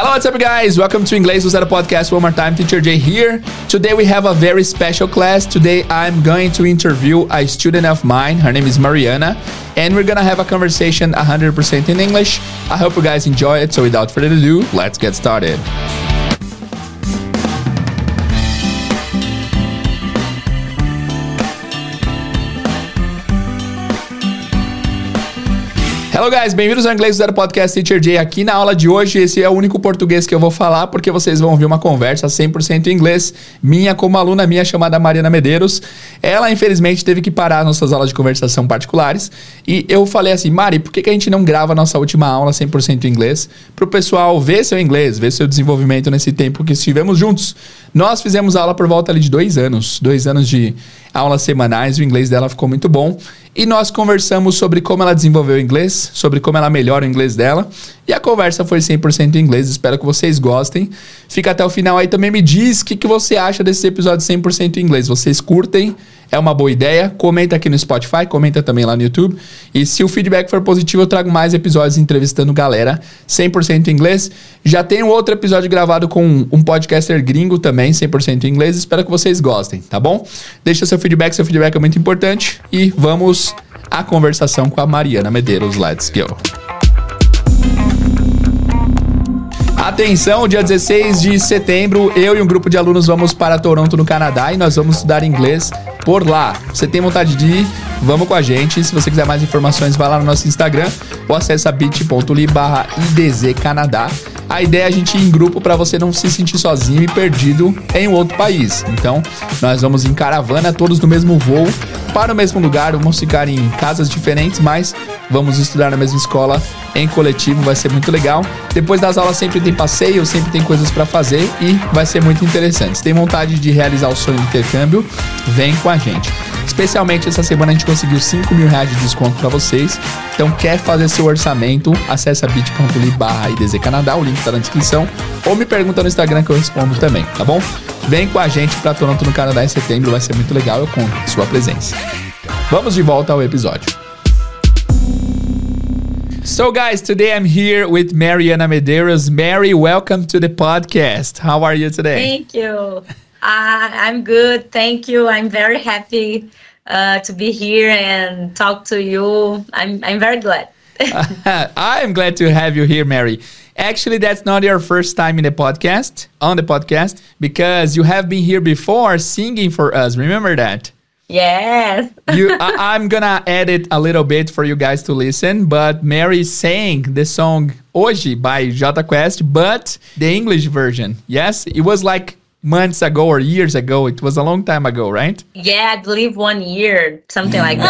Hello, what's up, guys? Welcome to Inglês Zero Podcast. One more time, Teacher Jay here. Today we have a very special class. Today I'm going to interview a student of mine. Her name is Mariana, and we're gonna have a conversation 100% in English. I hope you guys enjoy it. So without further ado, let's get started. Hello guys, bem-vindos ao Inglês Zero Podcast Teacher Jay. Aqui na aula de hoje, esse é o único português que eu vou falar, porque vocês vão ouvir uma conversa 100% em inglês, minha como aluna minha chamada Mariana Medeiros. Ela, infelizmente, teve que parar nossas aulas de conversação particulares, e eu falei assim, Mari, por que, que a gente não grava a nossa última aula 100% em inglês, para o pessoal ver seu inglês, ver seu desenvolvimento nesse tempo que estivemos juntos. Nós fizemos aula por volta ali de dois anos, dois anos de aulas semanais, o inglês dela ficou muito bom. E nós conversamos sobre como ela desenvolveu o inglês, sobre como ela melhora o inglês dela. E a conversa foi 100% em inglês. Espero que vocês gostem. Fica até o final aí também. Me diz o que, que você acha desse episódio 100% em inglês. Vocês curtem? É uma boa ideia? Comenta aqui no Spotify, comenta também lá no YouTube. E se o feedback for positivo, eu trago mais episódios entrevistando galera 100% em inglês. Já tem um outro episódio gravado com um podcaster gringo também, 100% em inglês. Espero que vocês gostem, tá bom? Deixa seu feedback, seu feedback é muito importante. E vamos à conversação com a Mariana Medeiros. Let's go! Atenção, dia 16 de setembro, eu e um grupo de alunos vamos para Toronto, no Canadá, e nós vamos estudar inglês por lá. Você tem vontade de ir? Vamos com a gente. Se você quiser mais informações, vai lá no nosso Instagram ou acessa bit.ly barra Canadá. A ideia é a gente ir em grupo para você não se sentir sozinho e perdido em outro país. Então, nós vamos em caravana, todos no mesmo voo, para o mesmo lugar, vamos ficar em casas diferentes, mas vamos estudar na mesma escola em coletivo, vai ser muito legal. Depois das aulas sempre tem passeio, sempre tem coisas para fazer e vai ser muito interessante. Se tem vontade de realizar o sonho de intercâmbio, vem com a gente. Especialmente essa semana a gente conseguiu 5 mil reais de desconto para vocês. Então quer fazer seu orçamento? Acesse bit.ly barra Canadá, o link tá na descrição. Ou me pergunta no Instagram que eu respondo também, tá bom? Vem com a gente para Toronto no Canadá em setembro, vai ser muito legal, eu conto com sua presença. Vamos de volta ao episódio. So, guys, today I'm here with Mariana Medeiros. Mary, welcome to the podcast. How are you today? Thank you. Uh, I'm good. Thank you. I'm very happy uh, to be here and talk to you. I'm, I'm very glad. I am glad to have you here, Mary. Actually, that's not your first time in the podcast, on the podcast, because you have been here before singing for us. Remember that? Yes. you, I, am gonna edit a little bit for you guys to listen, but Mary sang the song Hoje by Jota Quest, but the English version. Yes, it was like months ago or years ago. It was a long time ago, right? Yeah, I believe one year, something like that.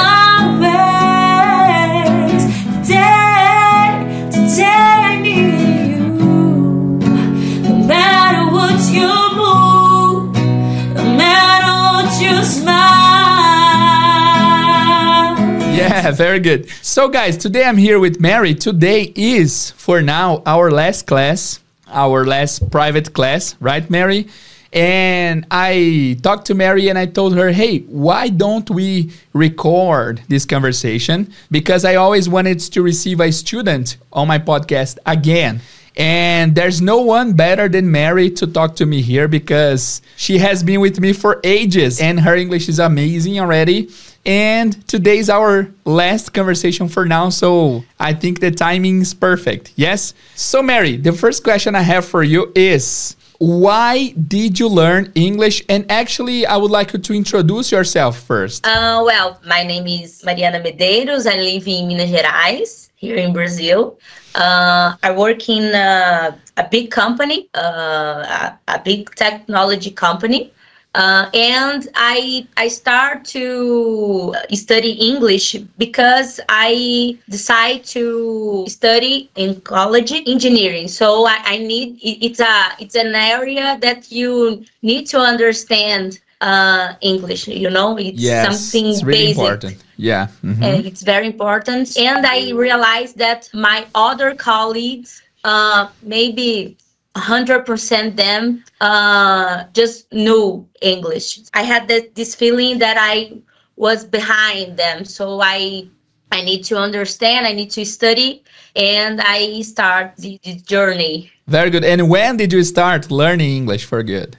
Yeah, very good. So, guys, today I'm here with Mary. Today is, for now, our last class, our last private class, right, Mary? And I talked to Mary and I told her, hey, why don't we record this conversation? Because I always wanted to receive a student on my podcast again. And there's no one better than Mary to talk to me here because she has been with me for ages and her English is amazing already. And today's our last conversation for now, so I think the timing is perfect. Yes? So, Mary, the first question I have for you is why did you learn English? And actually, I would like you to introduce yourself first. Uh, well, my name is Mariana Medeiros. I live in Minas Gerais, here in Brazil. Uh, I work in a, a big company, uh, a, a, big technology company. Uh, and I I start to study English because I decide to study in college engineering. So I, I need it's a it's an area that you need to understand uh, English. You know, it's yes, something it's really basic. important. Yeah, mm-hmm. and it's very important. And I realized that my other colleagues, uh, maybe 100% them uh, just knew English. I had this, this feeling that I was behind them. So I I need to understand, I need to study, and I start the, the journey. Very good. And when did you start learning English for good?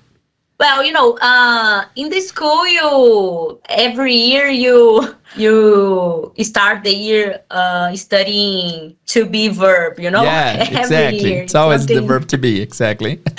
Well, you know, uh, in the school, you every year you you start the year uh, studying to be verb. You know, Yeah, Every exactly. year, It's always the verb to be, exactly.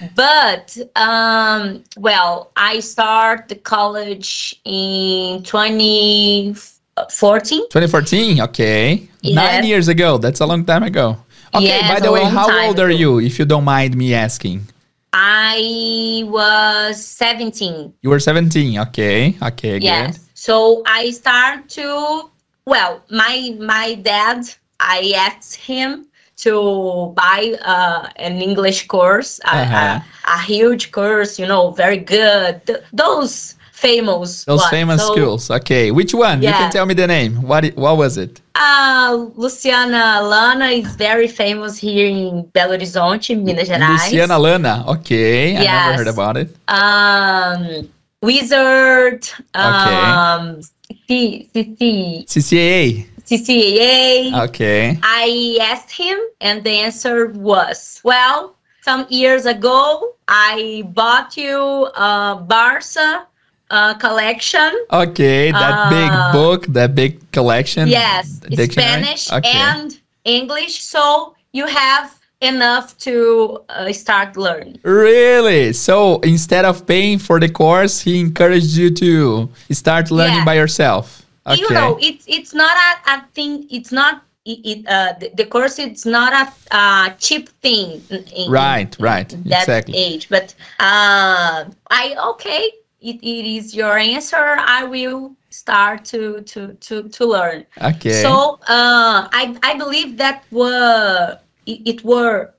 But um, well, I start the college in 2014. 2014, okay. Yeah. Nine years ago. That's a long time ago. Okay, Yes, by the way, how old are you, if you don't mind me asking? I was 17. You were 17, okay. Okay, Yes. good. So I start to well, my my dad. I asked him to buy uh, an English course, a, Uh-huh. a, a huge course. You know, very good. Th- those famous. Those ones. famous So, schools. Okay, which one? You can tell me the name. What what was it? Uh, Luciana Lana is very famous here in Belo Horizonte, Minas Gerais. Luciana Lana. Okay, I never heard about it. Um, Wizard. Um, C- C- CCAA. CCAA. Okay. I asked him, and the answer was, well, some years ago, I bought you a Barsa uh, collection. Okay, that Uh, big book, that big collection. Yes, dictionary? Spanish Okay. and English. So you have enough to uh, start learning. Really? So instead of paying for the course, he encouraged you to start learning Yeah. by yourself. Okay. You know, it's it's not a, a thing. It's not it. uh, the, the course. It's not a uh, cheap thing. in- in- Right, in right, That exactly. age, but uh, I okay. It, it is your answer. I will start to to to to learn. okay. So uh, I I believe that were it, it were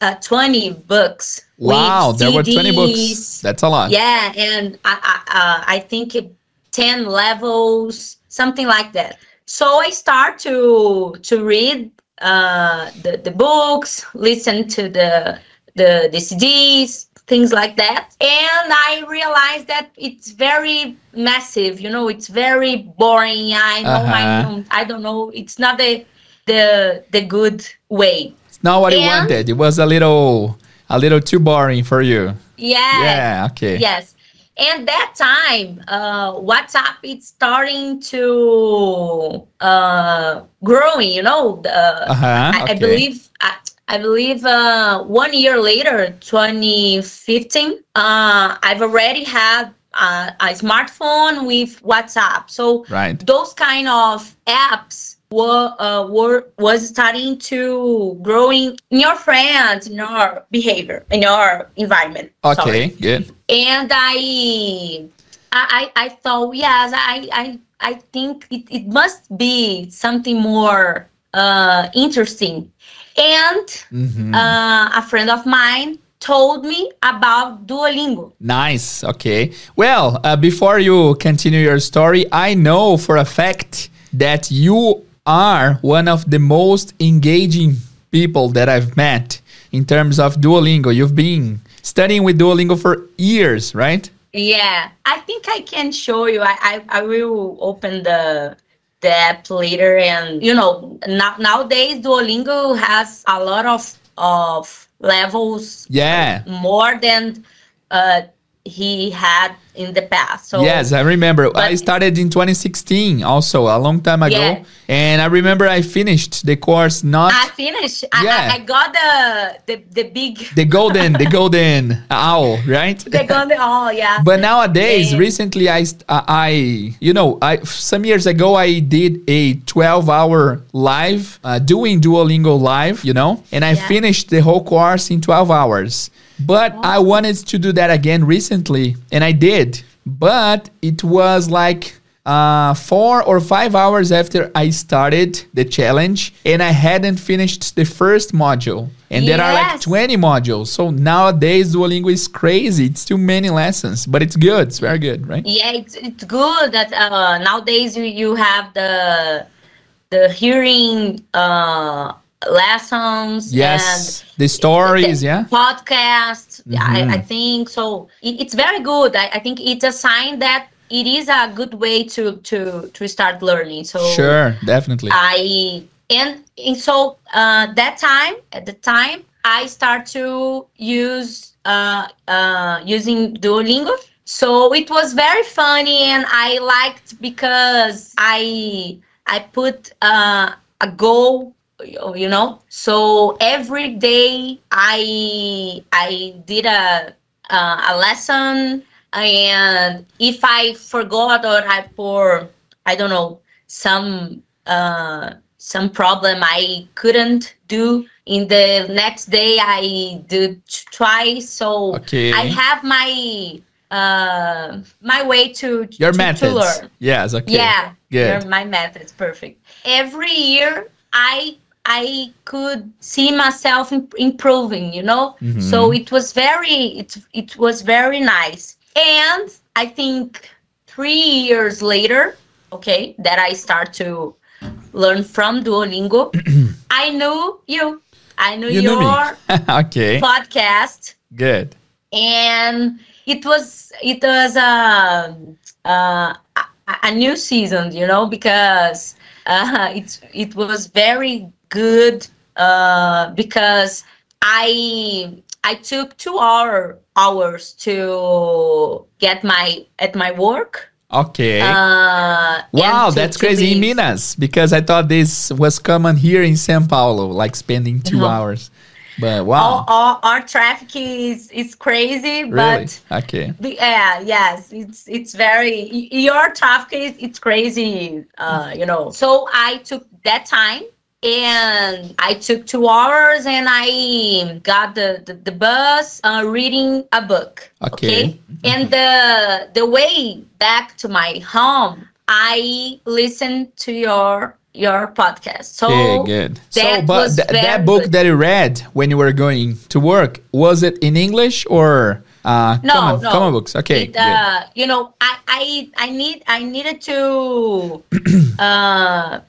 uh, twenty books. wow, there were 20 books. That's a lot. Yeah, and I I, uh, I think it, ten levels, something like that. So I start to to read uh, the the books, listen to the the the CDs, things like that, and I realized that it's very massive. You know, it's very boring. I know I Uh-huh. don't I don't know. It's not the the the good way. It's not what you wanted. It was a little a little too boring for you. Yeah. Yeah, okay. Yes. And that time, uh, WhatsApp is starting to uh, growing. You know, the, Uh-huh, I, I believe. I, I believe uh, one year later, 2015, uh, I've already had uh, a smartphone with WhatsApp. So Right. those kind of apps were uh, were was starting to growing in your friends, in your behavior, in your environment. Okay, Sorry. good. And I, I, I I thought, yes, I, I, I think it, it must be something more uh, interesting. And Mhm. uh, a friend of mine told me about Duolingo. Nice. Okay. Well, uh, before you continue your story, I know for a fact that you are one of the most engaging people that I've met in terms of Duolingo. You've been studying with Duolingo for years, right? Yeah, I think I can show you. I, I, I will open the the app later, and you know, now, nowadays Duolingo has a lot of of levels Yeah. more than uh, he had in the past. So yes, I remember. I started in 2016, also a long time ago, Yeah. and I remember I finished the course not I finished. I, Yeah. I, I got the the the big the golden, the golden owl, right? the gun. Oh yeah. But nowadays, Yeah. recently, I, uh, I, you know, I some years ago I did a 12 hour live uh, doing Duolingo live, you know, and I Yeah. finished the whole course in 12 hours. But I wanted to do that again recently, and I did. But it was like uh, four or five hours after I started the challenge, and I hadn't finished the first module. And there are like 20 modules. So nowadays Duolingo is crazy. It's too many lessons, but it's good. It's very good, right? Yeah, it's it's good that uh, nowadays you, you have the the hearing uh, lessons Yes. and The stories, yeah. podcasts. I, I Mhm. think so. It, it's very good. I, I think it's a sign that it is a good way to to to start learning. So Sure, definitely. I and, and so uh, that time at the time I start to use uh, uh, using Duolingo. So it was very funny and I liked because I I put uh, a goal you know so every day i i did a uh, a lesson and if i forgot or i for i don't know some uh some problem i couldn't do in the next day i did twice so Okay. i have my uh my way to Your to, methods. to learn Yes, okay. yeah, Good. your- my method's perfect. Every year, I I could see myself improving. You know, Mhm. so it was very it it was very nice. And I think three years later, okay, that I start to learn from Duolingo, I knew you. I knew You knew your me. okay. podcast Good. and it was it was um, uh, a, a new season you know because uh, it it was very good uh, because I I took two hour hours to get my at my work. Okay. Uh, wow, to- that's to crazy in. Minas because I thought this was common here in São Paulo, like spending 2 No. hours. But wow. all, our traffic is is crazy, really? but Okay. Be- Yeah, yes, it's it's very your traffic is it's crazy, uh, you know. So I took that time and I took two hours and I got the the, the bus uh, reading a book. Okay. and the the way back to my home, I listened to your your podcast. So Okay, good. So, that but th- that book good. that you read when you were going to work, was it in English or uh, no, common, no. common books? Okay. It, uh, you know, I, I, I need, I needed to, uh,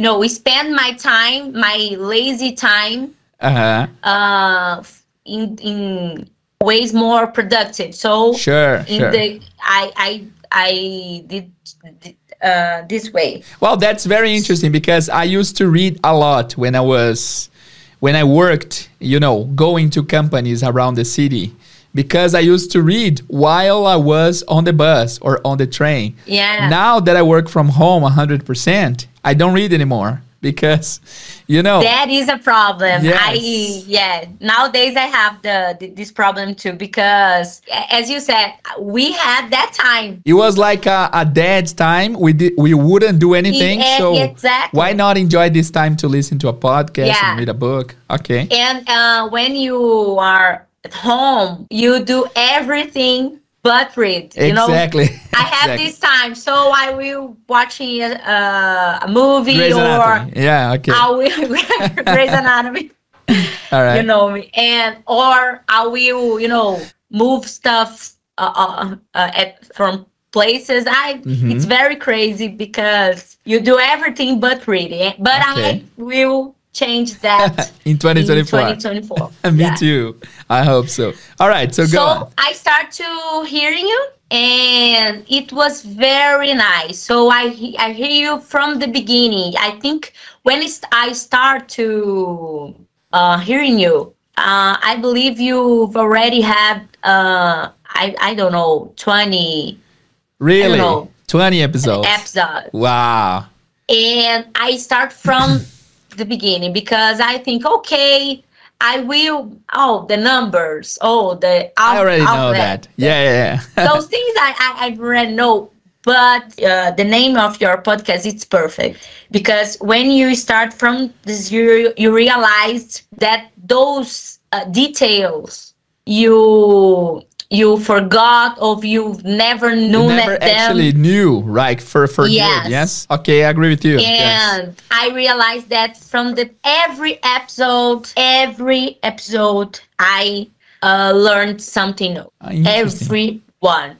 you know, we spend my time, my lazy time, Uh-huh. uh, in in ways more productive. So Sure, in sure. the, I, I, I did uh, this way. Well, that's very interesting because I used to read a lot when I was when I worked, you know, going to companies around the city because I used to read while I was on the bus or on the train. Yeah. Now that I work from home 100%, I don't read anymore because you know, That is a problem. I yeah. Nowadays I have the, the this problem too because as you said, we had that time. it was like a, a dead time. We did, we wouldn't do anything. Yeah, so exactly. why not enjoy this time to listen to a podcast Yeah. and read a book? Okay. And uh, when you are at home, you do everything but read. You know, exactly. I have Exactly. this time, so I will watching a, a movie Grey's or Anatomy. Yeah, okay. I will Grey's Anatomy. All right. you know me and or i will you know move stuff uh, uh, uh, at from places i Mhm. it's very crazy because you do everything but reading but Okay. i will change that in 2024. in 2024 Me Yeah. too. I hope so. All right, so, go so on. i start to hearing you and it was very nice so i i hear you from the beginning i think when i start to uh, hearing you uh, i believe you've already had uh, I, I don't know 20 Really? know. 20 episodes. episodes Wow. and I start from the beginning because I think, okay, I will. Oh, the numbers. Oh, the I out- already know that. Yeah, yeah, yeah. Those things I, I, I already know. But uh, the name of your podcast it's perfect because when you start from this, you you realize that those uh, details you you forgot or you've never You known never them. actually knew, right? For for Yes. good, yes? Okay, I agree with you. yes. and I realized that from the every episode, every episode, I uh, learned something new. Ah. Every one.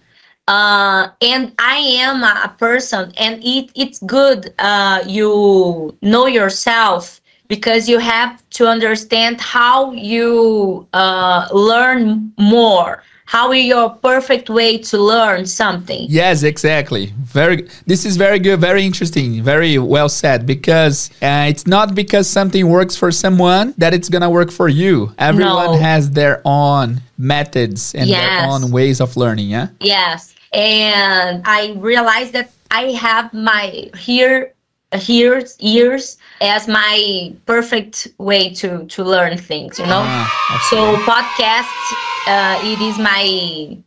Uh, and I am a, a person, and it it's good. Uh, you know yourself because you have to understand how you uh, learn more, how is your perfect way to learn something Yes, exactly. Very. This is very good. Very interesting. Very well said. Because uh, it's not because something works for someone that it's gonna work for you. Everyone No. has their own methods and their own ways of learning. Yeah. Yes, and I realized that I have my here, here's ears as my perfect way to to learn things. You know, Ah, so podcast, uh, it is my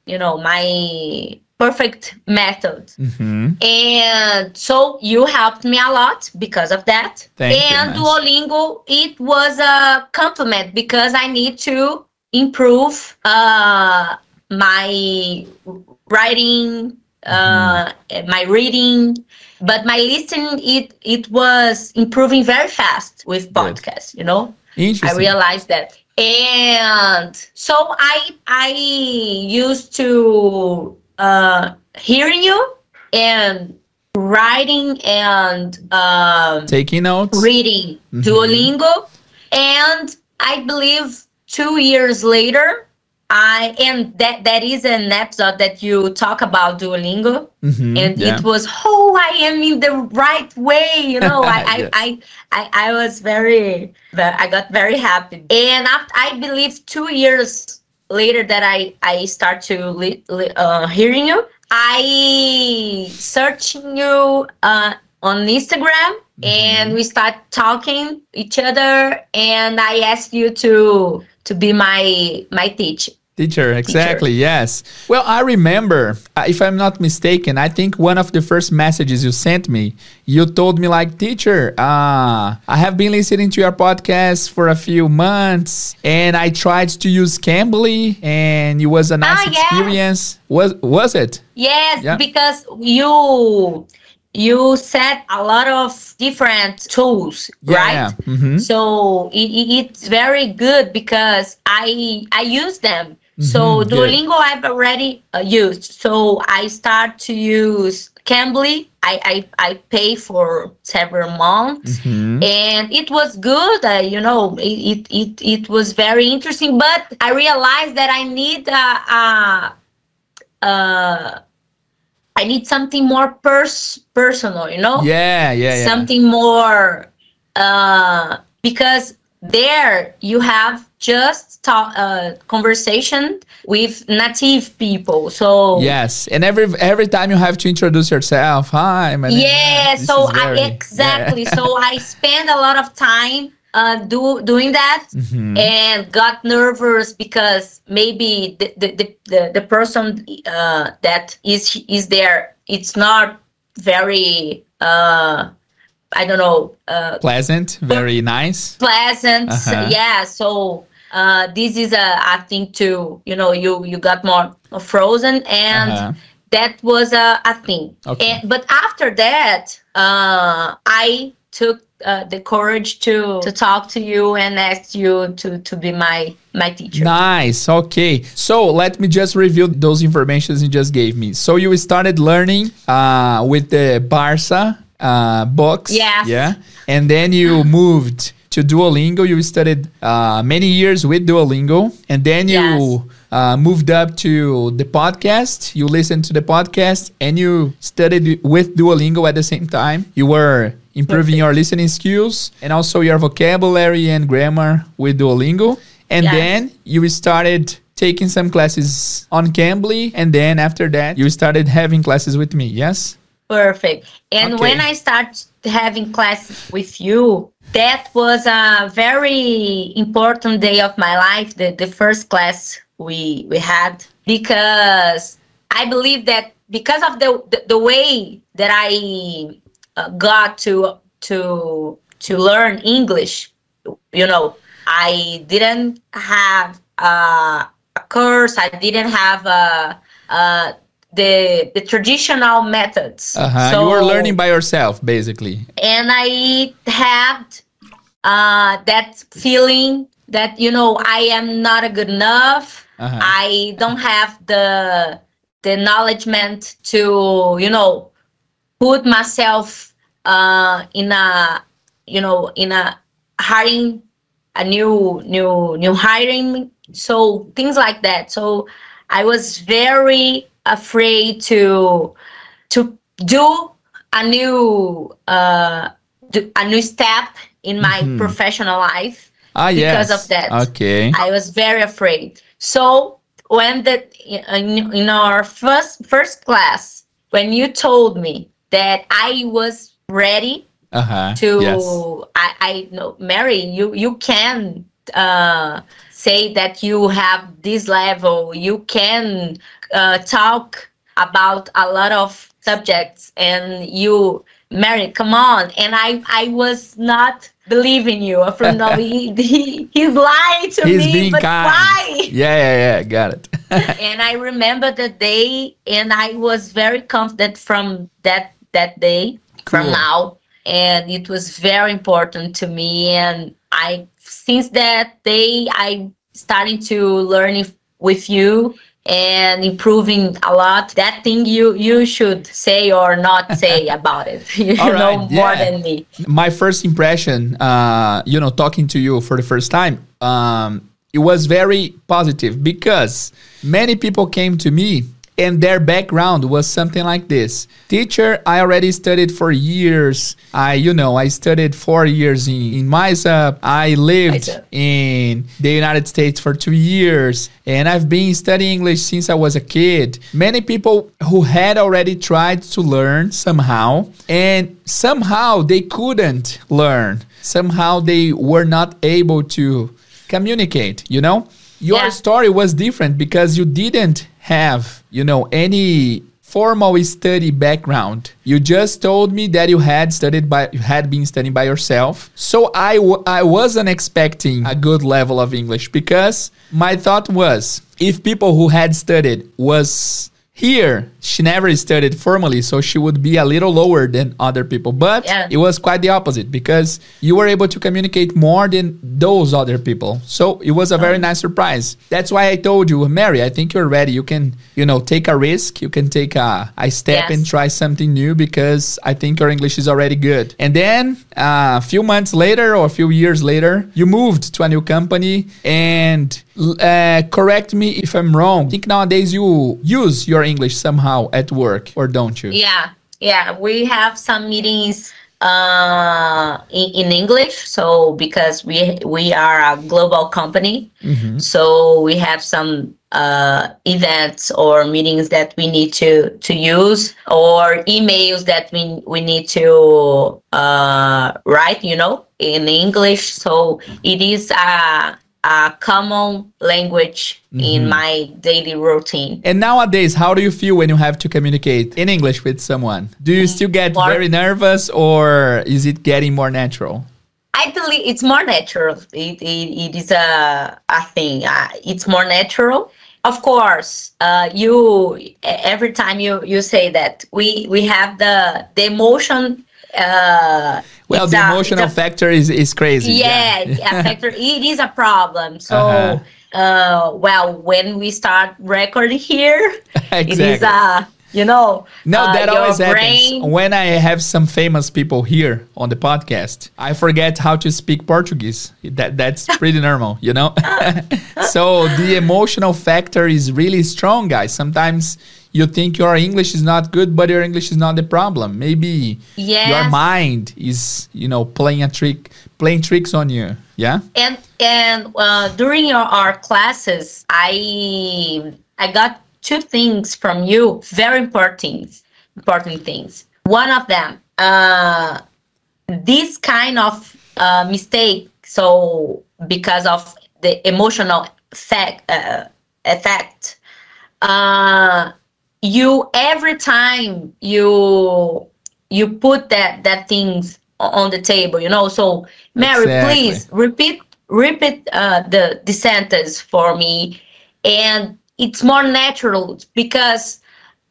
you know my perfect method. Mhm. And so you helped me a lot because of that. Thank and. Duolingo, it was a compliment because I need to improve uh, my writing, uh, Mm-hmm. my reading, but my listening it it was improving very fast with podcasts. You know, I realized that. And so I I used to uh, hearing you and writing and um, Taking notes. reading Mhm. Duolingo, and I believe two years later, I and that that is an episode that you talk about Duolingo, Mhm, and yeah. it was oh I am in the right way, you know. I, I, Yes. I I I was very I got very happy, and after, I believe two years later that I I start to li, li, uh, hearing you, I searching you uh, on Instagram and we start talking each other and I asked you to to be my my teacher. Teacher, exactly, yes. Well, I remember, uh, if I'm not mistaken, I think one of the first messages you sent me, you told me, like, teacher, uh, I have been listening to your podcast for a few months and I tried to use Cambly and it was a nice Ah, experience. Was, was it? Yes, Yeah. because you you set a lot of different tools, right? Yeah. hmm So it, it, it's very good because I I use them. So Mhm, good. Duolingo I've already uh, used. So I start to use Cambly. I, I, I pay for several months hmm and it was good uh, you know it, it, it, it was very interesting but i realized that i need a, uh, uh, i need something more pers- personal you know Yeah, yeah, yeah. something more uh, because there you have just talk, uh, conversation with native people so Yes, and every every time you have to introduce yourself. Hi, my name. yeah so I, exactly yeah. so i spend a lot of time uh, do doing that Mhm. and got nervous because maybe the the, the, the, the person uh, that is is there it's not very uh, i don't know uh, Pleasant, very nice. pleasant Uh-huh. yeah so uh, this is a i think too you know you you got more frozen and Uh-huh. that was a, a thing Okay. and, but after that uh, i took uh, the courage to to talk to you and ask you to to be my my teacher Nice. Okay. So let me just review those informations you just gave me. So you started learning uh, with the Barsa uh, books. Yeah. Yeah. And then you moved to Duolingo. You studied uh, many years with Duolingo, and then you Yes. uh, moved up to the podcast. You listened to the podcast, and you studied with Duolingo at the same time. You were improving your listening skills and also your vocabulary and grammar with Duolingo. And Yes. then you started taking some classes on Cambly, and then after that, you started having classes with me. Yes. perfect and Okay. when i start having classes with you that was a very important day of my life the, the first class we we had because i believe that because of the the, the way that i uh, got to to to learn english you know i didn't have uh, a course i didn't have uh, uh, the the traditional methods Uh-huh. you were learning by yourself, basically. and I had uh, that feeling that you know I am not a good enough. Uh-huh. I don't have the the acknowledgement to you know put myself uh, in a you know in a hiring a new new new hiring so things like that so I was very afraid to to do a new uh, a new step in my mm-hmm. professional life ah, because yes. of that. Okay. I was very afraid. So when the in, in our first first class, when you told me that I was ready uh-huh. to, yes. I, I know, Mary, you you can uh, say that you have this level. You can uh, talk about a lot of subjects, and you Mary, come on. And I, I was not believing you. From no, he, he, he's lying to he's me. Being but kind. why? Yeah, yeah, yeah. Got it. and I remember the day, and I was very confident from that that day, cool. from now, and it was very important to me. And I, since that day, I started to learn with you and improving a lot that thing you you should say or not say about it you All know right, more yeah. than me my first impression uh you know talking to you for the first time um it was very positive because many people came to me and their background was something like this. Teacher i already studied for years. I you know i studied four years in, in misa. I lived in the united states for two years and i've been studying english since i was a kid. Many people who had already tried to learn somehow and somehow they couldn't learn. Somehow they were not able to communicate you know? Your yeah. story was different because you didn't have, you know, any formal study background. You just told me that you had studied by you had been studying by yourself. So I w- I wasn't expecting a good level of English because my thought was if people who had studied was here, she never studied formally, so she would be a little lower than other people. But yeah. it was quite the opposite because you were able to communicate more than those other people. So it was a very nice surprise. That's why I told you, Mary, I think you're ready. You can, you know, take a risk. You can take a, a step yes. and try something new because I think your English is already good. And then uh, a few months later or a few years later, you moved to a new company and uh, correct me if I'm wrong. I think nowadays you use your English somehow at work, or don't you? Yeah, yeah. We have some meetings uh, in, in English. So because we we are a global company, mm-hmm. so we have some uh, events or meetings that we need to to use, or emails that we we need to uh, write. You know, in English. So it is a a common language mm-hmm. in my daily routine. And nowadays, how do you feel when you have to communicate in English with someone? Do you still get more, very nervous or is it getting more natural? I believe it's more natural. It, it, it is a, a thing. Uh, it's more natural. Of course, uh, you every time you, you say that we we have the the emotion uh, well the a, emotional a, factor is, is crazy yeah, yeah. factor it is a problem so uh-huh. uh, well when we start recording here exactly. it is a you know no uh, that always brain... happens when i have some famous people here on the podcast i forget how to speak portuguese that that's pretty normal you know so the emotional factor is really strong guys sometimes you think your English is not good, but your English is not the problem. Maybe yes. your mind is, you know, playing a trick, playing tricks on you. Yeah. And and uh, during your, our classes, I I got two things from you, very important important things. One of them, uh, this kind of uh, mistake. So because of the emotional effect, uh, effect uh, you every time you you put that that things on the table you know so mary exactly. please repeat repeat uh, the the sentence for me and it's more natural because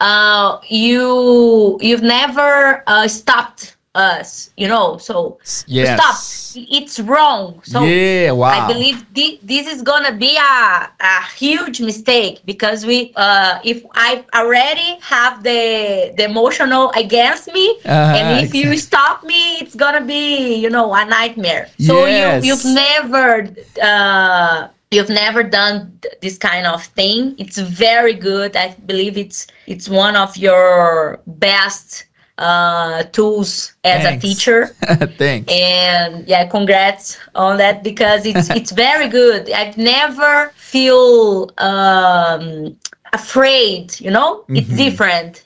uh, you you've never uh, stopped us you know so yes. stop it's wrong so yeah wow i believe thi- this is gonna be a, a huge mistake because we uh if i already have the the emotional against me uh, and if you stop me it's gonna be you know a nightmare so yes. you you've never uh you've never done this kind of thing, it's very good. I believe it's it's one of your best uh, tools as Thanks. a teacher. Thanks. and yeah congrats on that because it's it's very good i've never feel um afraid you know it's Mhm. different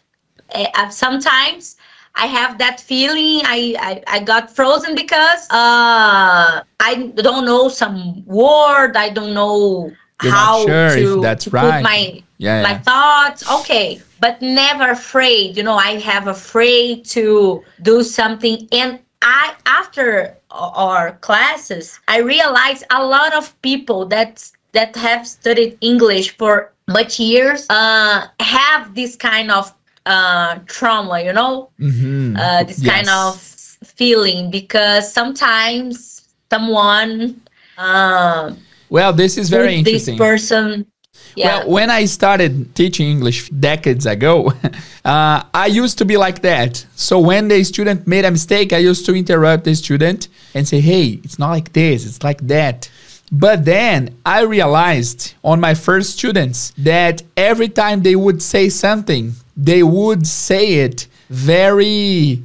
Eh, uh, sometimes i have that feeling I, I i got frozen because uh i don't know some word i don't know You're how sure if to, that's to right. put my Yeah, my yeah. thoughts okay but never afraid you know i have afraid to do something and i after our classes i realized a lot of people that that have studied english for much years uh have this kind of uh trauma you know Mhm. uh this kind of feeling because sometimes someone um Well, this is very put this interesting. person yeah Well, when I started teaching English decades ago, uh, I used to be like that. So when the student made a mistake, I used to interrupt the student and say, hey, it's not like this, it's like that. But then I realized on my first students that every time they would say something, they would say it very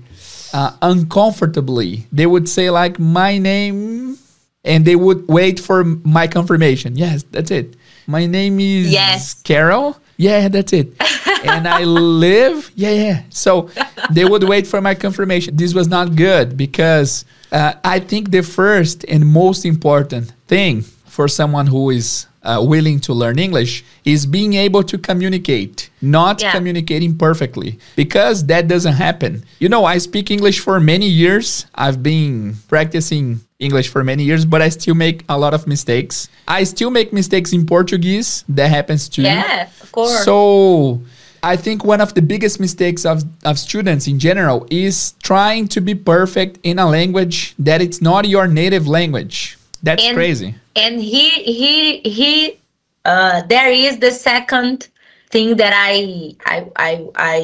uh, uncomfortably. They would say, like, my name, and they would wait for my confirmation. Yes, that's it. My name is Yes. Carol. Yeah, that's it. and I live. Yeah, yeah. So they would wait for my confirmation. This was not good because uh, I think the first and most important thing for someone who is uh, willing to learn English is being able to communicate, not Yeah. communicating perfectly, because that doesn't happen. You know, I speak English for many years. I've been practicing English for many years, but I still make a lot of mistakes. I still make mistakes in Portuguese. That happens too. yeah of course So I think one of the biggest mistakes of, of students in general is trying to be perfect in a language that it's not your native language. That's And- crazy. and he he he uh there is the second thing that i i i, I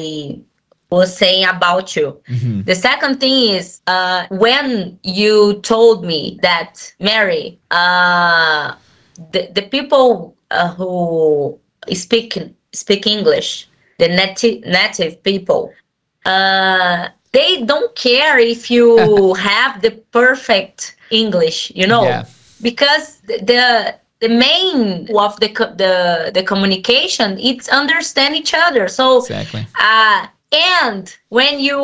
was saying about you Mhm. the second thing is uh when you told me that mary uh the, the people uh, who speak speak english the native native people uh they don't care if you have the perfect english you know Yeah. because the- the main of the the the communication it's understand each other so Exactly. uh and when you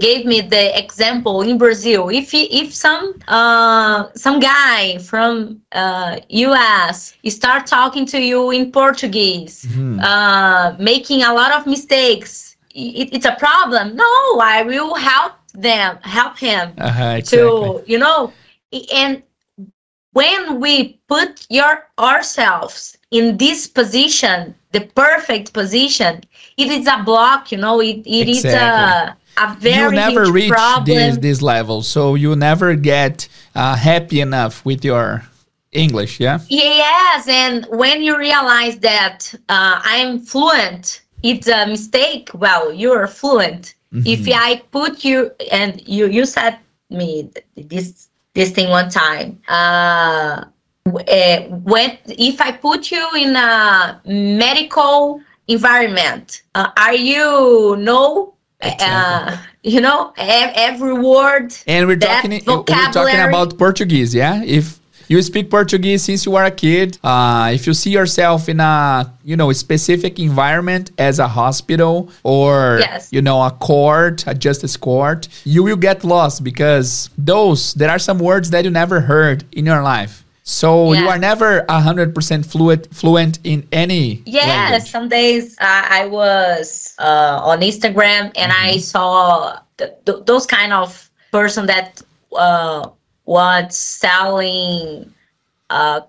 gave me the example in brazil if he, if some uh some guy from uh us start talking to you in portuguese Mhm. uh making a lot of mistakes it, it's a problem no i will help them help him Uh-huh, exactly. to you know and when we put your ourselves in this position the perfect position it is a block you know it, it is a a very you never reach problem this this level, so you never get uh, happy enough with your English. Yeah. yes and when you realize that uh, i'm fluent it's a mistake well you're fluent if Mhm. i put you and you you said me this this thing one time uh eh, when if i put you in a medical environment uh, are you know Exactly. uh, you know every word And we're talking we're talking about Portuguese, yeah? If you speak Portuguese since you are a kid, uh, if you see yourself in a you know specific environment as a hospital or Yes. you know a court, a justice court, you will get lost because those there are some words that you never heard in your life. So you are never hundred percent fluent fluent in any Yes, language. some days I, I was uh, on Instagram and I Mm-hmm. saw th- th- those kind of person that uh, was selling uh,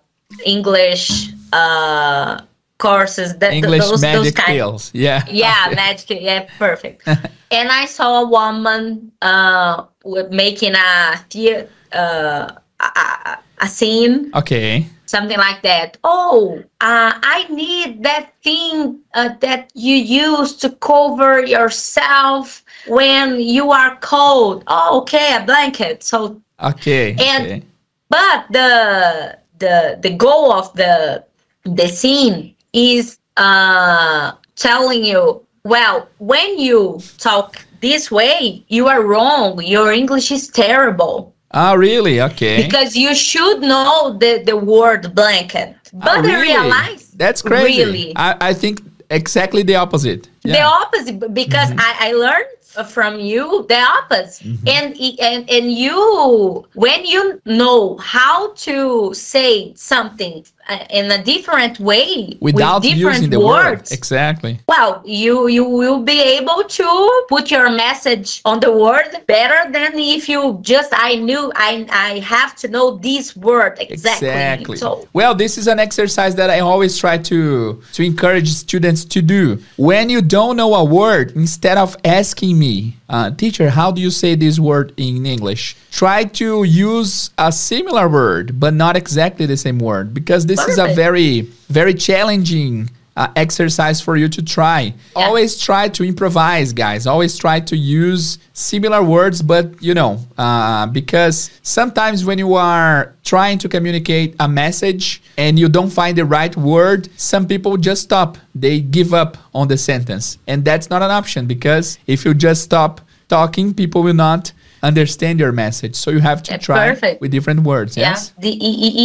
English uh, courses. That th- English those, magic those pills. Yeah. Yeah, magic. Yeah, perfect. and I saw a woman uh, with making a thea- uh, a, a, a scene Okay. something like that. Oh, uh, I need that thing uh, that you use to cover yourself when you are cold. Oh, okay, a blanket. So, Okay. And- okay. but the the the goal of the the scene is uh telling you well when you talk this way you are wrong your english is terrible Ah, really? Okay. because you should know the the word blanket but Ah, i really? realize That's crazy. really I, I think exactly the opposite. the Yeah. Mm-hmm. opposite because I, I learned from you the opposite Mm-hmm. and and and you when you know how to say something uh, in a different way Without with different using the word. words Exactly. well you you will be able to put your message on the word better than if you just i knew i i have to know this word exactly, Exactly. so well, this is an exercise that I always try to to encourage students to do. When you don't know a word, instead of asking me, uh, teacher, how do you say this word in English? Try to use a similar word, but not exactly the same word, because this is a very very challenging. Uh, exercise for you to try. Yeah. Always try to improvise, guys. Always try to use similar words, but you know, uh, because sometimes when you are trying to communicate a message and you don't find the right word, some people just stop. They give up on the sentence. And that's not an option because if you just stop talking, people will not understand your message. So you have to That's try perfect. with different words. yeah Yes. the,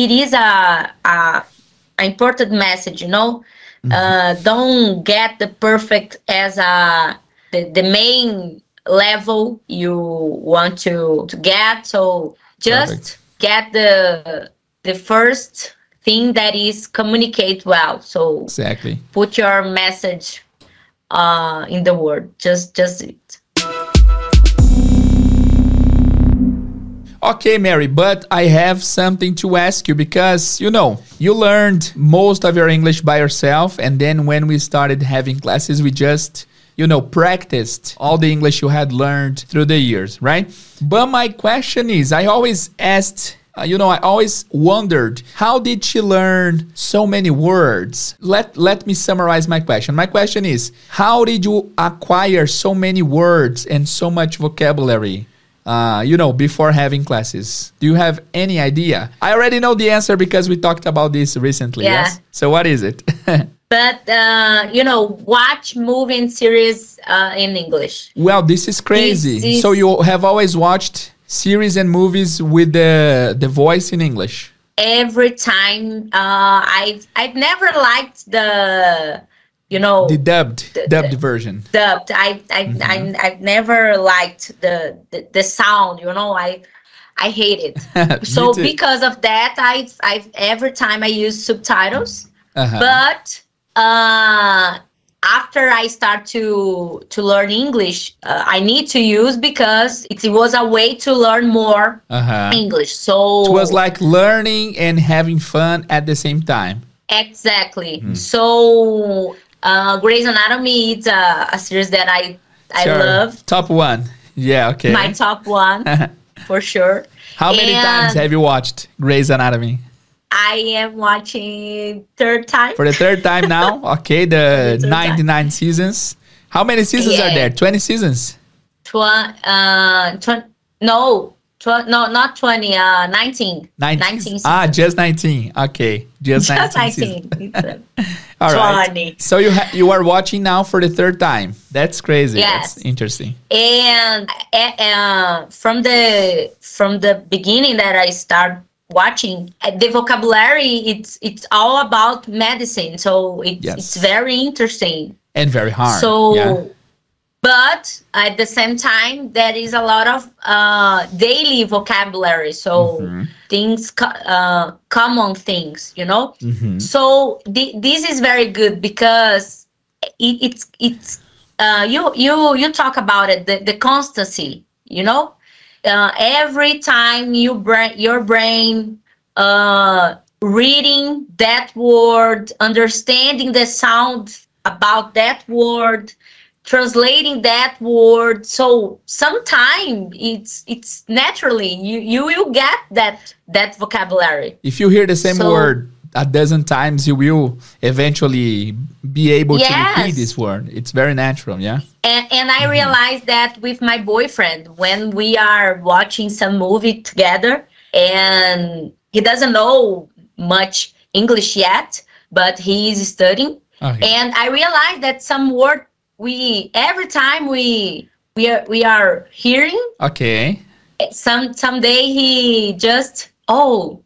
it is a, a a important message you know uh don't get the perfect as a the, the main level you want to to get so just Perfect. get the the first thing that is communicate well so Exactly. put your message uh in the word just just Okay, Mary, but I have something to ask you because, you know, you learned most of your English by yourself. And then when we started having classes, we just, you know, practiced all the English you had learned through the years, right? But my question is I always asked. Uh, you know, I always wondered how did she learn so many words? Let let me summarize my question. My question is, how did you acquire so many words and so much vocabulary? Uh, you know, before having classes? Do you have any idea? I already know the answer because we talked about this recently. Yeah. Yes. So what is it? but uh you know watch movie and series uh in english well, this is crazy. This is- So you have always watched series and movies with the the voice in English. every time uh i've i've never liked the you know The dubbed The- dubbed the- version. dubbed i I, I i've never liked the, the the sound you know i i hate it so too. because of that i've i've every time i use subtitles Uh-huh. but uh after i start to to learn english uh, i need to use because it was a way to learn more uh-huh. english so It was like learning and having fun at the same time. exactly Hmm. so uh grey's anatomy is a, a series that i i Sure. love Top one. Yeah. Okay. my top one for sure How many times have you watched Grey's Anatomy? i am watching third time For the third time now. Okay, the the third time. 99 seasons. How many seasons are there? 20 seasons. Tw- uh, tw- no, tw- no, not 20, uh, 19. 19. 19 ah, just 19. Okay, just, Just 19. seasons. 19. All right. 20. So you ha- you are watching now for the third time. That's crazy. Yes. That's interesting. and uh, from the from the beginning that I start watching uh, the vocabulary it's it's all about medicine so it's Yes. it's very interesting And very hard. so yeah. But at the same time there is a lot of uh daily vocabulary so Mhm. things uh common things you know Mhm. so thi- this is very good because it, it's it's uh you you you talk about it the, the constancy you know uh, every time you brain your brain uh reading that word understanding the sound about that word translating that word so sometime it's it's naturally you you will get that that vocabulary If you hear the same So- word a dozen times, you will eventually be able to repeat this word. It's very natural. Yeah. and and I mm-hmm. realized that with my boyfriend when we are watching some movie together and he doesn't know much English yet, but he is studying. Okay. And I realized that some word we every time we we are we are hearing. Okay. Some someday he just oh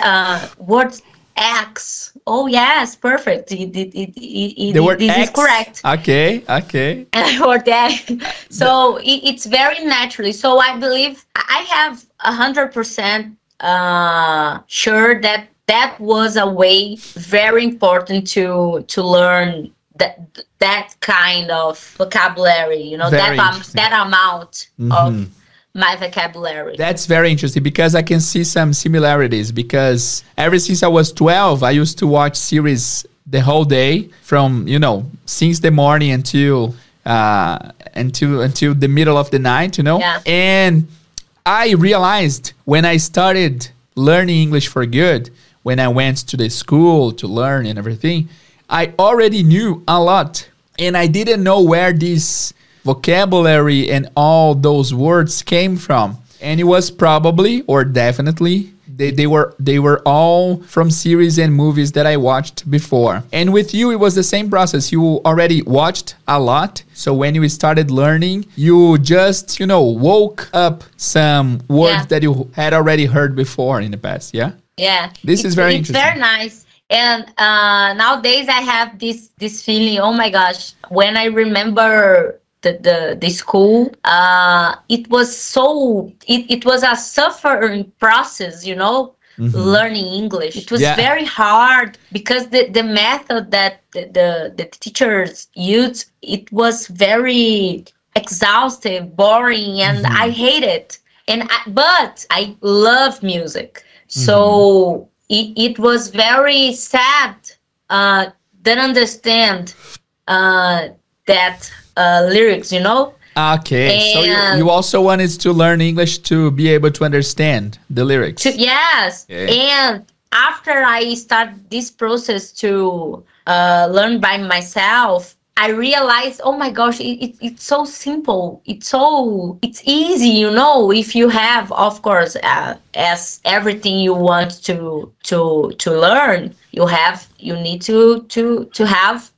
uh, word X. Oh yes, perfect. It, it, it, it, the word this X? is correct. Okay, okay. And word X. So it, it's very naturally. So I believe I have a hundred percent uh, sure that that was a way very important to to learn that that kind of vocabulary. You know very that um, that amount mm-hmm. of my vocabulary. That's very interesting because I can see some similarities because ever since I was 12, I used to watch series the whole day from, you know, since the morning until uh until until the middle of the night, you know? Yeah. And I realized when I started learning English for good, when I went to the school to learn and everything, I already knew a lot and I didn't know where this vocabulary and all those words came from. And it was probably or definitely they, they were they were all from series and movies that I watched before. And with you it was the same process. You already watched a lot. So when you started learning, you just, you know, woke up some words yeah. that you had already heard before in the past, yeah? Yeah. This it's, is very interesting. very nice. And uh, nowadays I have this this feeling, oh my gosh, when I remember the the, the school uh, it was so it, it was a suffering process you know mm-hmm. learning english it was yeah. very hard because the, the method that the, the, the teachers used it was very exhaustive boring and mm-hmm. i hate it and I, but i love music so mm-hmm. It, it was very sad uh, not understand uh, that uh, lyrics, you know. Okay, and so you, you, also wanted to learn English to be able to understand the lyrics. To, yes, okay. and after I start this process to uh, learn by myself, I realized, oh my gosh, it, it, it's so simple. It's so it's easy, you know. If you have, of course, uh, as everything you want to to to learn, you have you need to to to have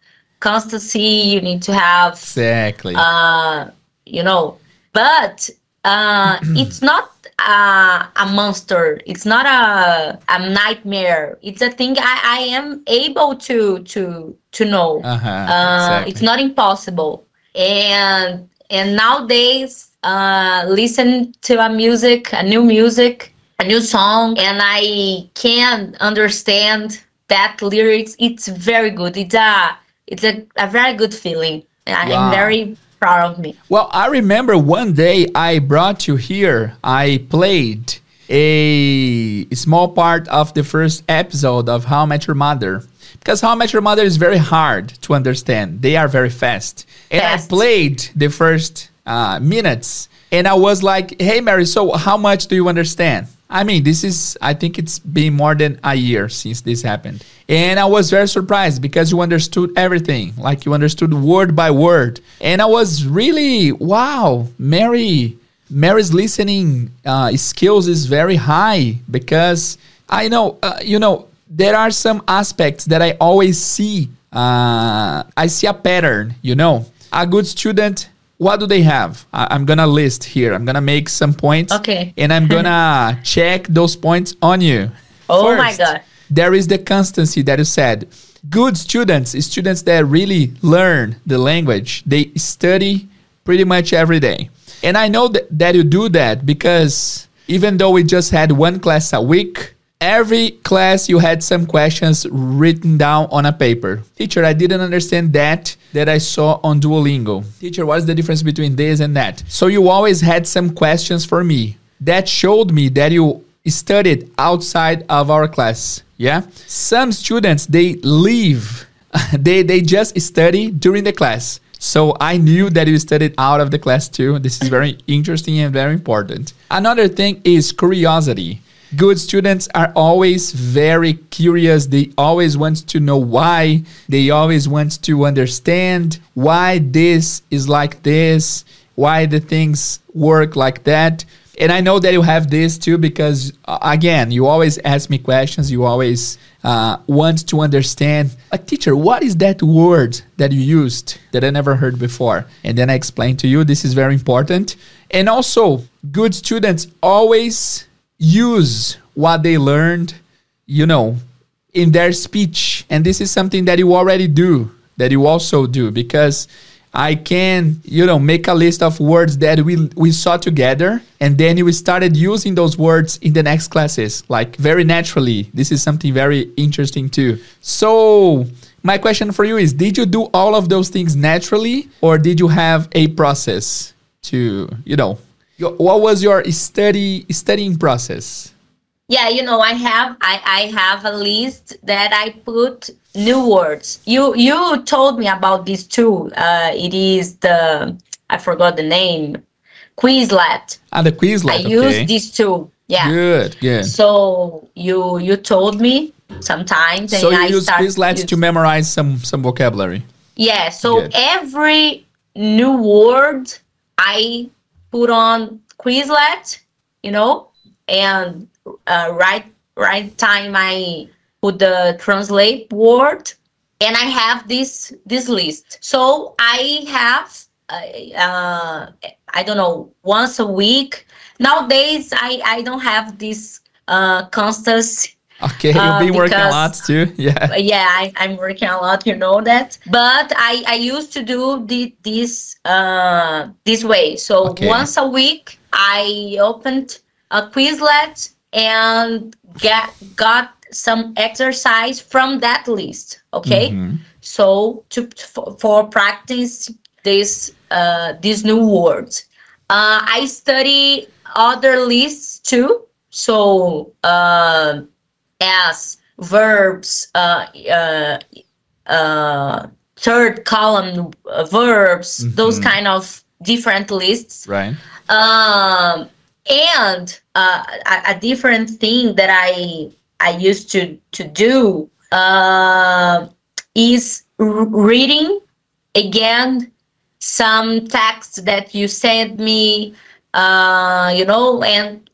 constancy you need to have exactly uh you know but uh it's not uh, a monster. It's not a a nightmare. It's a thing i i am able to to to know. Uh-huh, uh exactly. it's not impossible. And and nowadays uh listen to a music a new music a new song and i can understand that lyrics. It's very good. It's a it's a, a very good feeling. I'm very proud of me. Well, I remember one day I brought you here. I played a small part of the first episode of How I Met Your Mother. Because How I Met Your Mother is very hard to understand. They are very fast. And fast. I played the first uh, minutes and I was like, hey, Mary, so how much do you understand? I mean, this is, I think it's been more than a year since this happened. And I was very surprised because you understood everything, like you understood word by word. And I was really, wow, Mary, Mary's listening uh, skills is very high because I know, uh, you know, there are some aspects that I always see. Uh, I see a pattern, you know. A good student what do they have? I, am gonna list here. I'm gonna make some points. Okay. And I'm gonna check those points on you. Oh First, my god. There is the constancy that you said. Good students, students that really learn the language, they study pretty much every day. And I know that, that you do that because even though we just had one class a week, every class you had some questions written down on a paper. Teacher, I didn't understand that that I saw on Duolingo. Teacher, what's the difference between this and that? So you always had some questions for me. That showed me that you studied outside of our class. Yeah? Some students they leave. they they just study during the class. So I knew that you studied out of the class too. This is very interesting and very important. Another thing is curiosity good students are always very curious. They always want to know why. They always want to understand why this is like this, why the things work like that. And I know that you have this too because, uh, again, you always ask me questions. You always uh, want to understand, like, teacher, what is that word that you used that I never heard before? And then I explain to you this is very important. And also, good students always use what they learned, you know, in their speech. And this is something that you already do, that you also do, because I can, you know, make a list of words that we we saw together, and then we started using those words in the next classes, like very naturally. This is something very interesting too. So my question for you is: Did you do all of those things naturally, or did you have a process to, you know, your, what was your study studying process? yeah you know i have i i have a list that i put new words you you told me about this too uh it is the i forgot the name quizlet Ah, the Quizlet. i okay. use these two yeah Good, good. so you you told me sometimes and So you i use start Quizlet use- to memorize some some vocabulary. yeah so Good. every new word i put on quizlet you know and uh, right right time i put the translate word and i have this this list. So i have uh, uh, i don't know once a week. Nowadays i i don't have this uh constancy Okay, Uh, you've been working a lot too. Yeah. uh, yeah I, i'm working a lot you know that but i i used to do the, this uh this way so Okay. once a week i opened a quizlet and get got some exercise from that list okay Mhm. so to for, for practice this uh these new words uh i study other lists too so uh as verbs uh uh uh third column verbs those Mhm. kind of different lists Right. um and uh, a, a different thing that i i used to to do uh, is r- reading again some text that you sent me uh you know and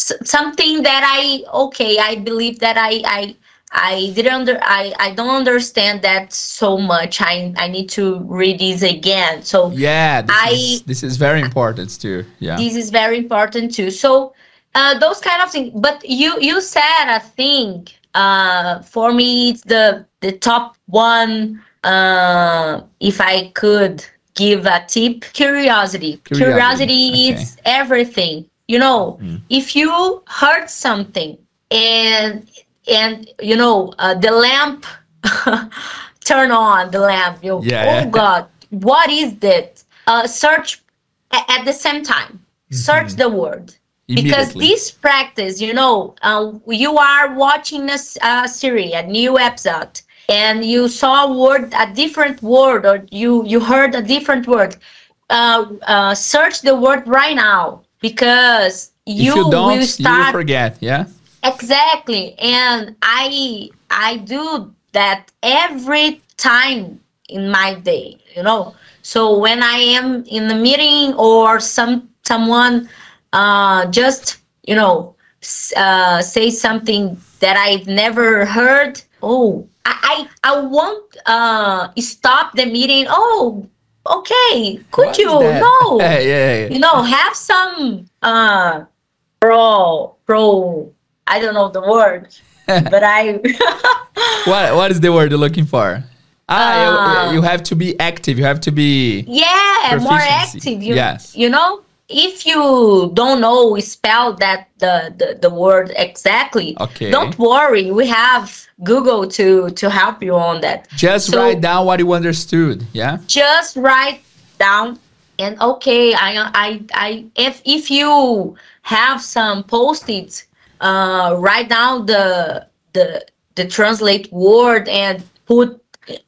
something that i okay i believe that i i i didn't under i i don't understand that so much i i need to read this again so Yeah. This, I- is, this is very important too. Yeah. this is very important too so uh, those kind of things but you you said I think uh, for me it's the the top one uh, if i could give a tip curiosity Curiosity, curiosity, okay. is everything you know Mm. if you heard something and and you know uh, the lamp turn on the lamp you Yeah, oh god what is that? Uh, search a- at the same time. Search the word. Because Mm-hmm. This practice you know uh, you are watching a series a new episode and you saw a word a different word or you you heard a different word. Uh, uh, search the word right now because you, if you don't, will you will forget. Yeah. exactly and i i do that every time in my day you know so when i am in a meeting or some someone uh just you know uh say something that i've never heard oh i i, I won't uh stop the meeting oh okay could What you no yeah, yeah, yeah. you know have some uh pro pro i don't know the word but i What What is the word you're looking for? Ah, you- Uh, you, have to be active. You have to be. yeah more active you, Yes. you know if you don't know spell that the, the the word exactly Okay. don't worry we have google to to help you on that Just So- write down what you understood. Yeah. just write down and okay i i i if if you have some post-its uh write down the the the translate word and put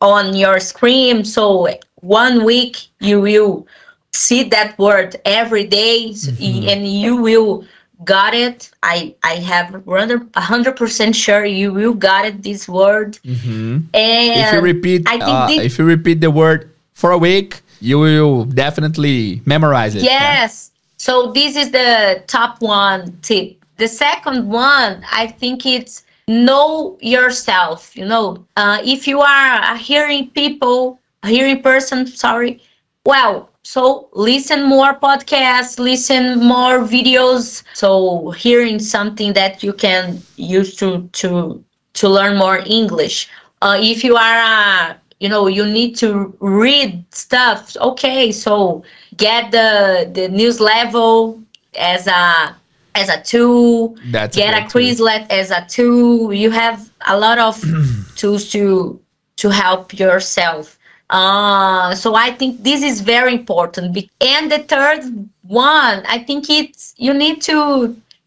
on your screen so one week you will see that word every day Mhm. and you will got it i i have 100 percent sure you will got it this word hmm and if you repeat, I think uh, thi- if you repeat the word for a week, you will definitely memorize it. Yes, So this is the top one tip. The second one, I think it's know yourself. You know, uh, if you are a hearing people, a hearing person, sorry, well, so listen more podcasts, listen more videos. So hearing something that you can use to to to learn more English. Uh, if you are a you know you need to read stuff okay so get the the news level as a as a tool That's get a a, quizlet as a tool you have a lot of tools to to help yourself uh, so i think this is very important and the third one i think it's you need to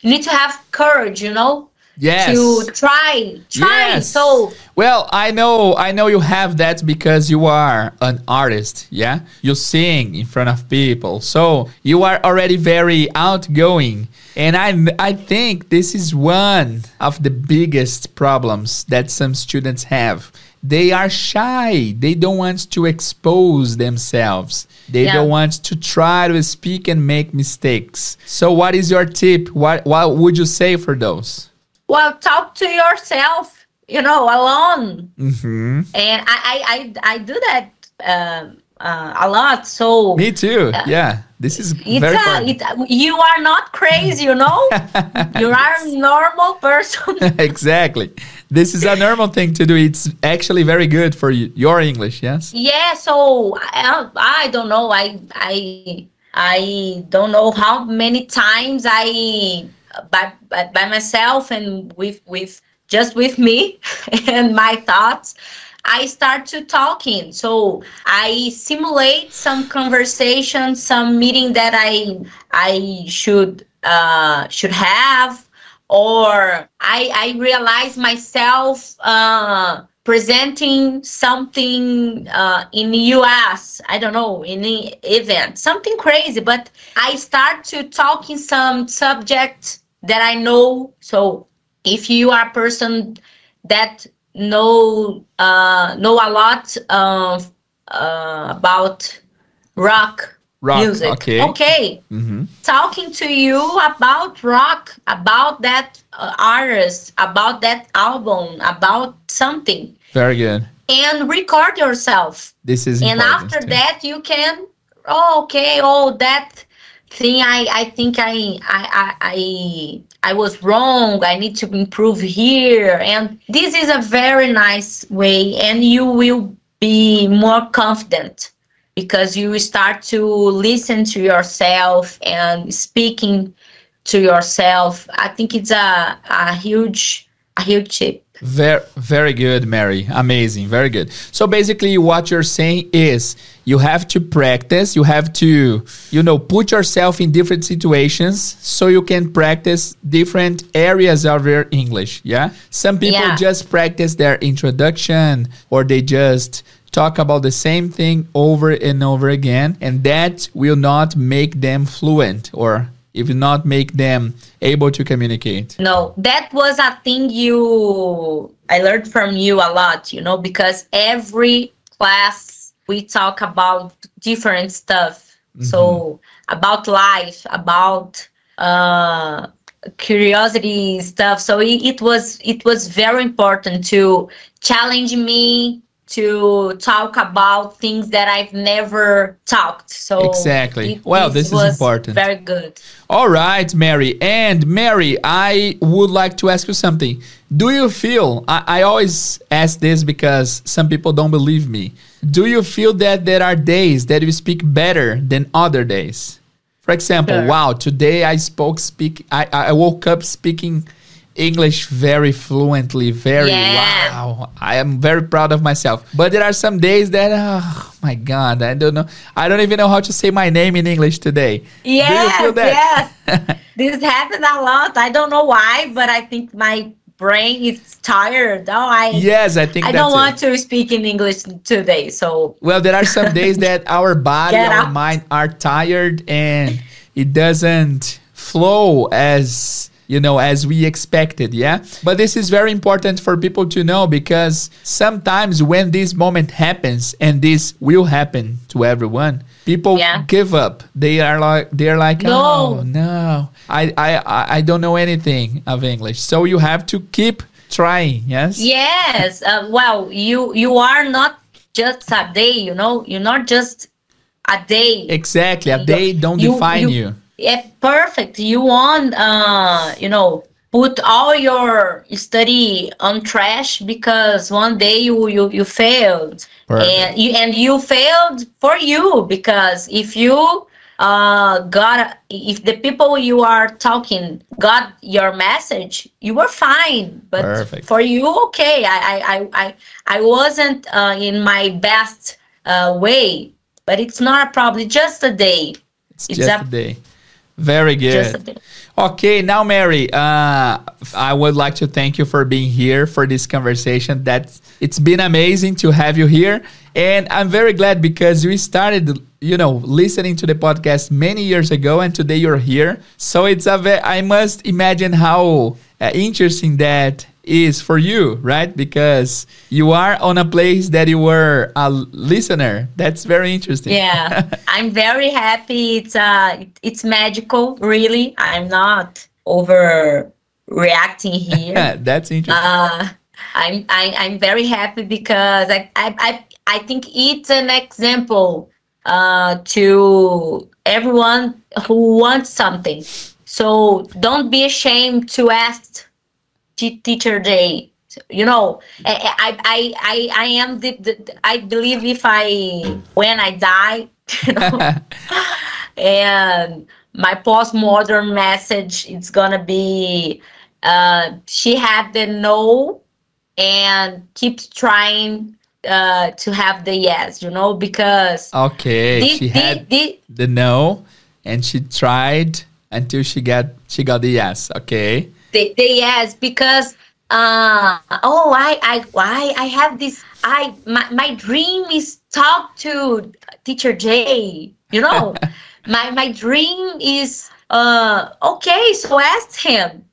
you need to have courage you know Yes. to try try Yes. so Well, I know, I know you have that because you are an artist, yeah? You sing in front of people. So you are already very outgoing. And I, I think this is one of the biggest problems that some students have. They are shy. They don't want to expose themselves. They Yeah. don't want to try to speak and make mistakes. So what is your tip? What, what would you say for those? well talk to yourself you know alone hmm and i i i, I do that um, uh, a lot so Me too. Yeah, this is it's very a, it, you are not crazy you know you are a normal person exactly. This is a normal thing to do. It's actually very good for you, your English. Yes. yeah so I, I don't know i i i don't know how many times i by, by by myself and with with just with me and my thoughts i start to talking so i simulate some conversation some meeting that i i should uh should have or i i realize myself uh presenting something uh, in the US, I don't know, in the event, something crazy, but I start to talking some subject that I know. So if you are a person that know uh, know a lot of uh, about rock, Rock, music, okay. okay, hmm talking to you about rock, about that uh, artist, about that album, about something, Very good. and record yourself. This is and after too. that, you can, oh, okay, oh, that thing, I, I think I, I, I, I, was wrong. I need to improve here, and this is a very nice way, and you will be more confident because you start to listen to yourself and speaking to yourself. I think it's a, a huge a huge tip. Very, very good, Mary. Amazing. Very good. So basically, what you're saying is you have to practice. You have to, you know, put yourself in different situations so you can practice different areas of your English. Yeah. Some people Yeah. just practice their introduction or they just talk about the same thing over and over again, and that will not make them fluent or it will not make them able to communicate. No, that was a thing you I learned from you a lot, you know, because every class we talk about different stuff. So about life, about uh curiosity stuff. So it, it was it was very important to challenge me to talk about things that I've never talked. So Exactly. it- Well, this is important. Very good. All right, Mary. And Mary, I would like to ask you something. Do you feel, I, I always ask this because some people don't believe me. Do you feel that there are days that you speak better than other days? For example, Sure. wow, today I spoke, speak, I, I woke up speaking English very fluently, very Yeah. wow. I am very proud of myself. But there are some days that, oh my God, I don't know. I don't even know how to say my name in English today. Yes, Do you feel that? yes. this happens a lot. I don't know why, but I think my brain is tired. Oh, I Yes, I think I don't it. want to speak in English today. So Well, there are some days that our body, our mind are tired and it doesn't flow as you know, as we expected, yeah? But this is very important for people to know because sometimes when this moment happens, and this will happen to everyone, people Yeah. give up. They are like they're like, No. oh no, I, I I don't know anything of English. So you have to keep trying, yes? Yes. Uh, well, you you are not just a day. You know, you're not just a day. Exactly. A day don't You- define you- you. Yeah, perfect. You want, uh, you know, put all your study on trash because one day you you, you failed, and you and you failed for you because if you uh got if the people you are talking got your message you were fine. But Perfect. for you okay. I i i i, I wasn't uh, in my best uh, way. But it's not a problem. Just a day. It's It's just a- a day. Very good. Okay, now Mary, uh, I would like to thank you for being here for this conversation. That's it's been amazing to have you here, and I'm very glad because we started, you know, listening to the podcast many years ago, and today you're here. So it's a I must imagine how uh, interesting that is for you, right? Because you are on a place that you were a listener. That's very interesting. yeah i'm very happy it's uh it's magical really i'm not overreacting here That's interesting. uh i'm I, i'm very happy because I, I i i think it's an example uh to everyone who wants something so don't be ashamed to ask teacher day you know. I, I i i i am the, the i believe if i when i die you know. And my postmodern message is gonna be uh, she had the no and keeps trying uh, to have the yes you know because okay, she had the- the no and she tried until she got she got the yes okay the, the yes because uh oh i i why i have this i my, my dream is talk to teacher j you know? My my dream is uh okay so ask him.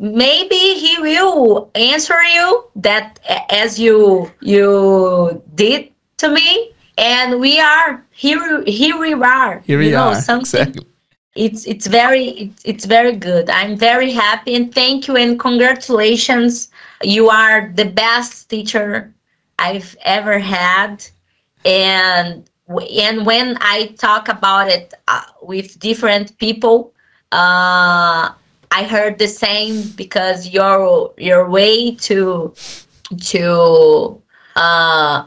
Maybe he will answer you that as you you did to me and we are here here we are here you we know are something exactly it's it's very it's, it's very good. I'm very happy and thank you and congratulations. You are the best teacher i've ever had. And and when i talk about it uh, with different people uh i heard the same because your your way to to uh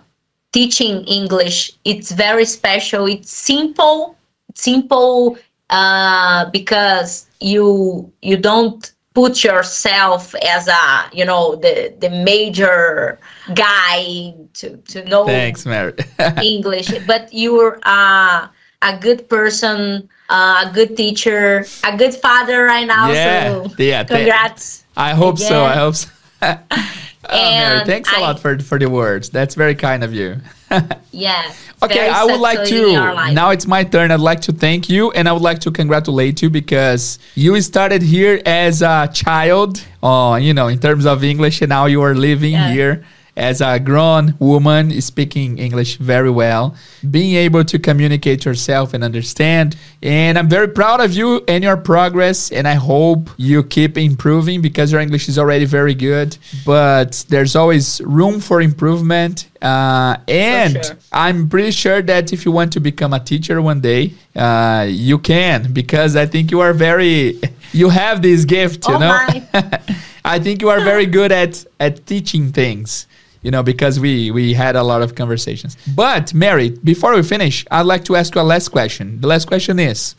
teaching english it's very special. It's simple simple uh, because you you don't put yourself as a you know the the major guy to to know thanks mary English, but you're uh, a good person, uh, a good teacher, a good father right now. yeah So yeah congrats. i hope so i hope so Oh, Mary, And thanks a I- lot for for the words. That's very kind of you. Yeah. Okay, I would like successful in your to. Now it's my turn. I'd like to thank you and I would like to congratulate you because you started here as a child, uh, you know, in terms of English, and now you are living Yeah. here as a grown woman speaking English very well, being able to communicate yourself and understand. And I'm very proud of you and your progress. And I hope you keep improving because your English is already very good. But there's always room for improvement. Uh, and sure. I'm pretty sure that if you want to become a teacher one day, uh, you can because I think you are very, you have this gift, you Oh know. I think you are very good at at teaching things, you know, because we we had a lot of conversations. But Mary, before we finish, I'd like to ask you a last question. The last question is: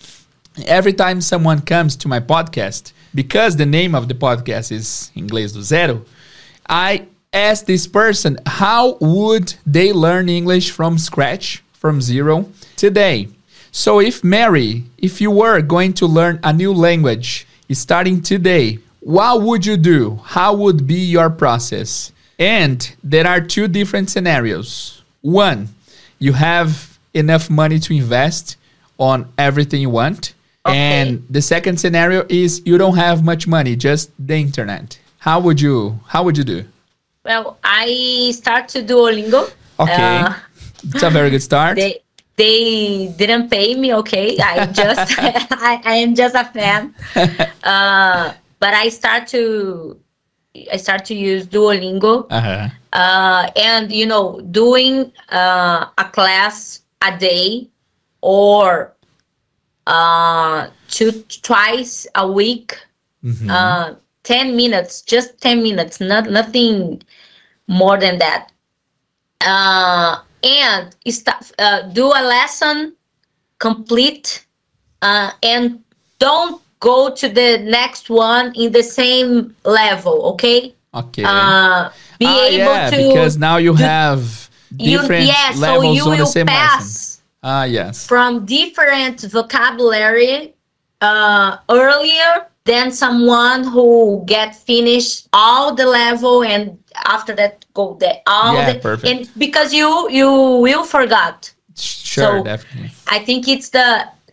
Every time someone comes to my podcast, because the name of the podcast is Inglês do Zero, I ask this person how would they learn English from scratch, from zero today. So if Mary, if you were going to learn a new language starting today, what would you do? How would be your process? And there are two different scenarios. One, you have enough money to invest on everything you want. Okay. And the second scenario is you don't have much money, just the internet. How would you how would you do? Well, I start to Duolingo. Okay. Uh, It's a very good start. they they didn't pay me. Okay, I just I, I am just a fan. Uh, but I start to I start to use Duolingo. uh-huh. uh, and you know doing uh, a class a day or uh, two twice a week Mhm. uh, 10 minutes just 10 minutes not nothing more than that uh, and start, uh, do a lesson complete uh, and don't go to the next one in the same level okay okay. uh, be Ah, able yeah, to because now you have you different yeah so levels you on the will same pass. Ah, yes. from different vocabulary uh, earlier than someone who get finished all the level and after that go there all Yeah, the perfect. and because you you will forgot Sure, So- definitely. i think it's the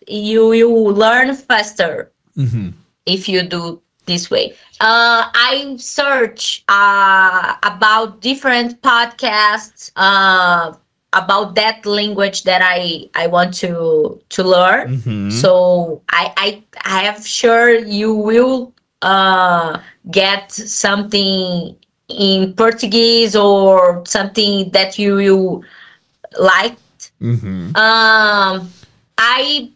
you you learn faster hmm if you do this way. Uh, I search uh, about different podcasts uh, about that language that I I want to to learn. hmm So I, I I am sure you will uh, get something in Portuguese or something that you will like hmm um i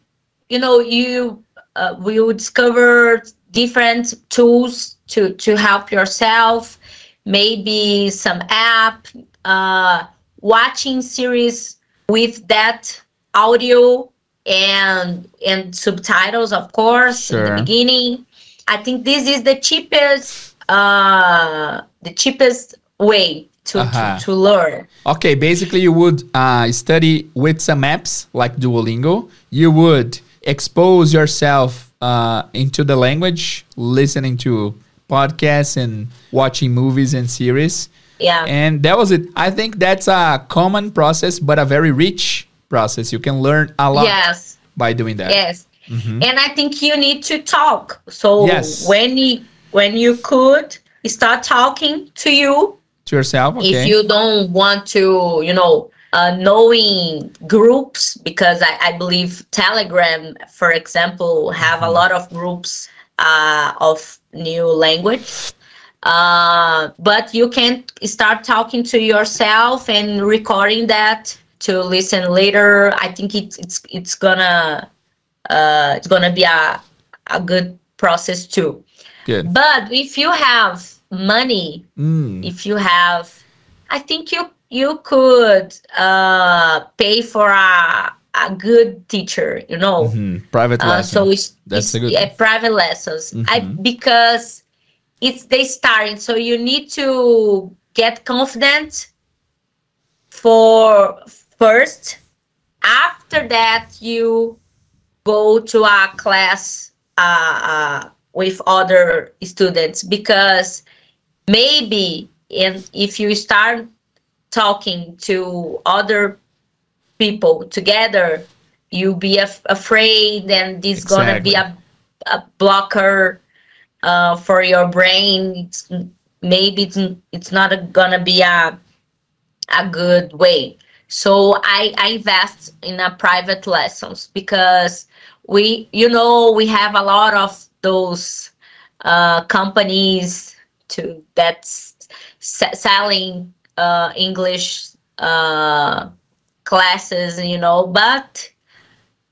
you know you uh, will discover different tools to to help yourself maybe some app uh watching series with that audio and and subtitles of course in Sure. the beginning i think this is the cheapest uh the cheapest way to Uh-huh. to, to learn Okay, basically you would uh, study with some apps like Duolingo. You would expose yourself uh, into the language, listening to podcasts and watching movies and series. yeah And that was it. I think that's a common process, but a very rich process. You can learn a lot yes by doing that. Yes. Mhm. And I think you need to talk. So Yes. when you when you could start talking to you, To yourself, okay. if you don't want to, you know, uh, knowing groups because I, I believe Telegram, for example, have a Mhm. lot of groups uh, of new language. Uh, but you can start talking to yourself and recording that to listen later. I think it's it's it's gonna uh, it's gonna be a a good process too. Good. But if you have money Mm. if you have i think you you could uh pay for a a good teacher you know? Mhm. Private uh, so it's, That's it's a good yeah, private lessons. I Mhm. because it's they starting so you need to get confident for first. After that you go to a class uh, uh, with other students because maybe in, if you start talking to other people together you be af- afraid and this gonna be a, a blocker uh, for your brain. It's, maybe it's, it's not a, gonna be a, a good way. So I, I invest in a private lessons because we you know we have a lot of those uh, companies to that's s- selling uh, English uh, classes, you know. But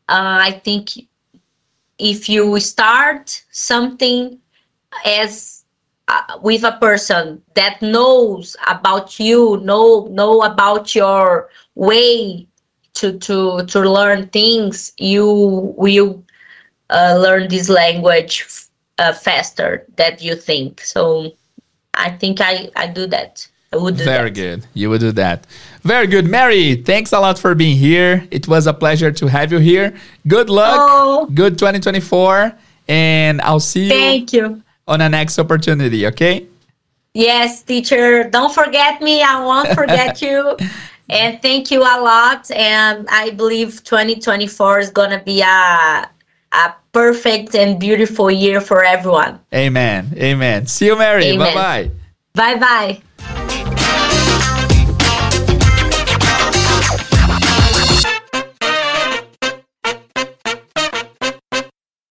uh, I think if you start something as uh, with a person that knows about you, know know about your way to to to learn things, you will uh, learn this language uh, faster than you think. So I think I I do that. I would do Very that. good. You would do that. Very good. Mary, thanks a lot for being here. It was a pleasure to have you here. Good luck. Oh, Good 2024. And I'll see you thank you. on a next opportunity, okay? Yes, teacher. Don't forget me. I won't forget you. And thank you a lot. And I believe 2024 is gonna be a a perfect and beautiful year for everyone. Amen. Amen. See you, Mary. Bye bye. Bye bye.